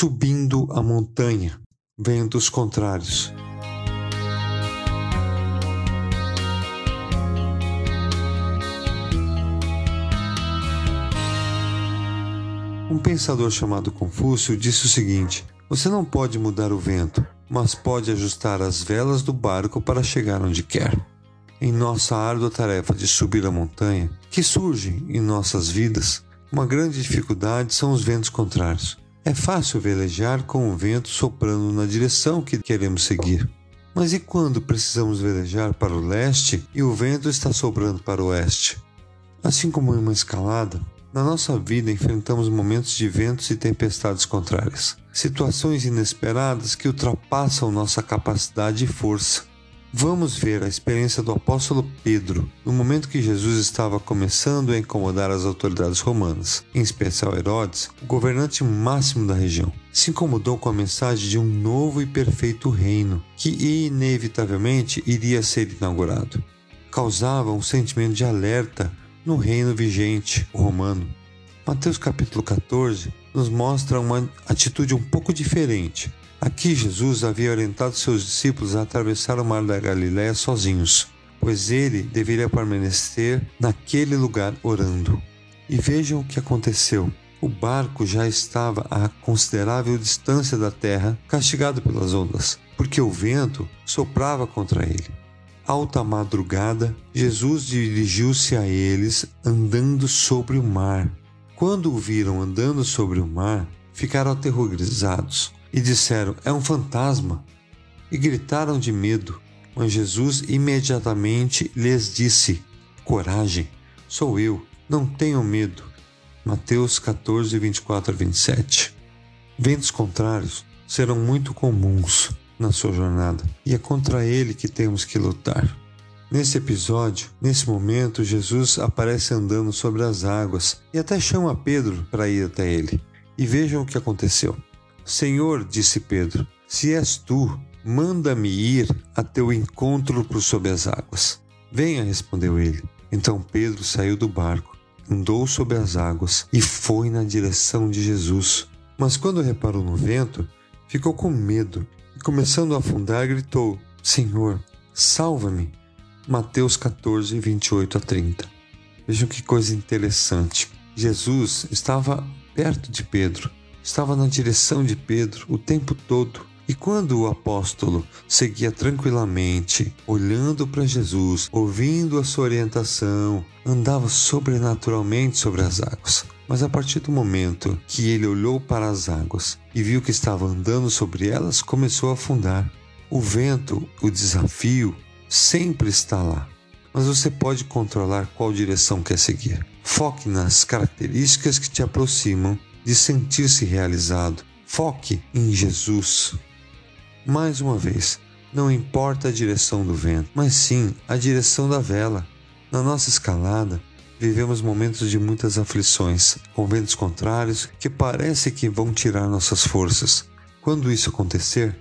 subindo a montanha, ventos contrários. Um pensador chamado Confúcio disse o seguinte: Você não pode mudar o vento, mas pode ajustar as velas do barco para chegar onde quer. Em nossa árdua tarefa de subir a montanha, que surge em nossas vidas, uma grande dificuldade são os ventos contrários. É fácil velejar com o vento soprando na direção que queremos seguir. Mas e quando precisamos velejar para o leste e o vento está soprando para o oeste? Assim como em uma escalada, na nossa vida enfrentamos momentos de ventos e tempestades contrárias, situações inesperadas que ultrapassam nossa capacidade e força. Vamos ver a experiência do apóstolo Pedro no momento que Jesus estava começando a incomodar as autoridades romanas, em especial Herodes, o governante máximo da região. Se incomodou com a mensagem de um novo e perfeito reino que inevitavelmente iria ser inaugurado. Causava um sentimento de alerta no reino vigente, o romano. Mateus capítulo 14 nos mostra uma atitude um pouco diferente. Aqui Jesus havia orientado seus discípulos a atravessar o mar da Galiléia sozinhos, pois ele deveria permanecer naquele lugar orando. E vejam o que aconteceu. O barco já estava a considerável distância da terra, castigado pelas ondas, porque o vento soprava contra ele alta madrugada, Jesus dirigiu-se a eles andando sobre o mar. Quando o viram andando sobre o mar, ficaram aterrorizados e disseram: É um fantasma! E gritaram de medo. Mas Jesus imediatamente lhes disse: Coragem, sou eu, não tenham medo. Mateus 14, 24 a 27. Ventos contrários serão muito comuns na sua jornada, e é contra ele que temos que lutar. Nesse episódio, nesse momento, Jesus aparece andando sobre as águas e até chama Pedro para ir até ele. E vejam o que aconteceu. Senhor, disse Pedro, se és tu, manda-me ir a teu encontro por sobre as águas. Venha, respondeu ele. Então Pedro saiu do barco, andou sobre as águas e foi na direção de Jesus. Mas quando reparou no vento, ficou com medo e, começando a afundar, gritou: Senhor, salva-me. Mateus 14, 28 a 30. Vejam que coisa interessante. Jesus estava perto de Pedro, estava na direção de Pedro o tempo todo. E quando o apóstolo seguia tranquilamente, olhando para Jesus, ouvindo a sua orientação, andava sobrenaturalmente sobre as águas. Mas a partir do momento que ele olhou para as águas e viu que estava andando sobre elas, começou a afundar. O vento, o desafio, sempre está lá, mas você pode controlar qual direção quer seguir. Foque nas características que te aproximam de sentir-se realizado. Foque em Jesus. Mais uma vez, não importa a direção do vento, mas sim a direção da vela. Na nossa escalada, vivemos momentos de muitas aflições, com ventos contrários que parece que vão tirar nossas forças. Quando isso acontecer,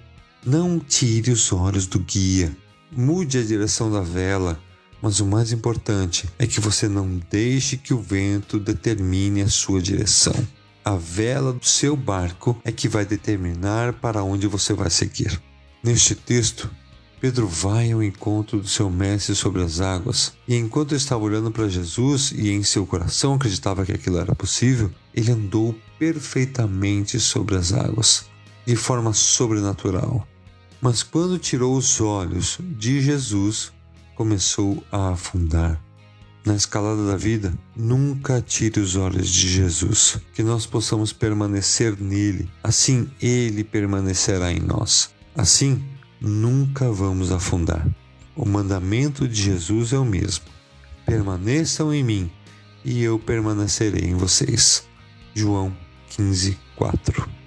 não tire os olhos do guia, Mude a direção da vela, mas o mais importante é que você não deixe que o vento determine a sua direção. A vela do seu barco é que vai determinar para onde você vai seguir. Neste texto, Pedro vai ao encontro do seu mestre sobre as águas, e enquanto estava olhando para Jesus e em seu coração acreditava que aquilo era possível, ele andou perfeitamente sobre as águas, de forma sobrenatural. Mas quando tirou os olhos de Jesus, começou a afundar. Na escalada da vida, nunca tire os olhos de Jesus, que nós possamos permanecer nele, assim ele permanecerá em nós. Assim, nunca vamos afundar. O mandamento de Jesus é o mesmo: permaneçam em mim e eu permanecerei em vocês. João 15, 4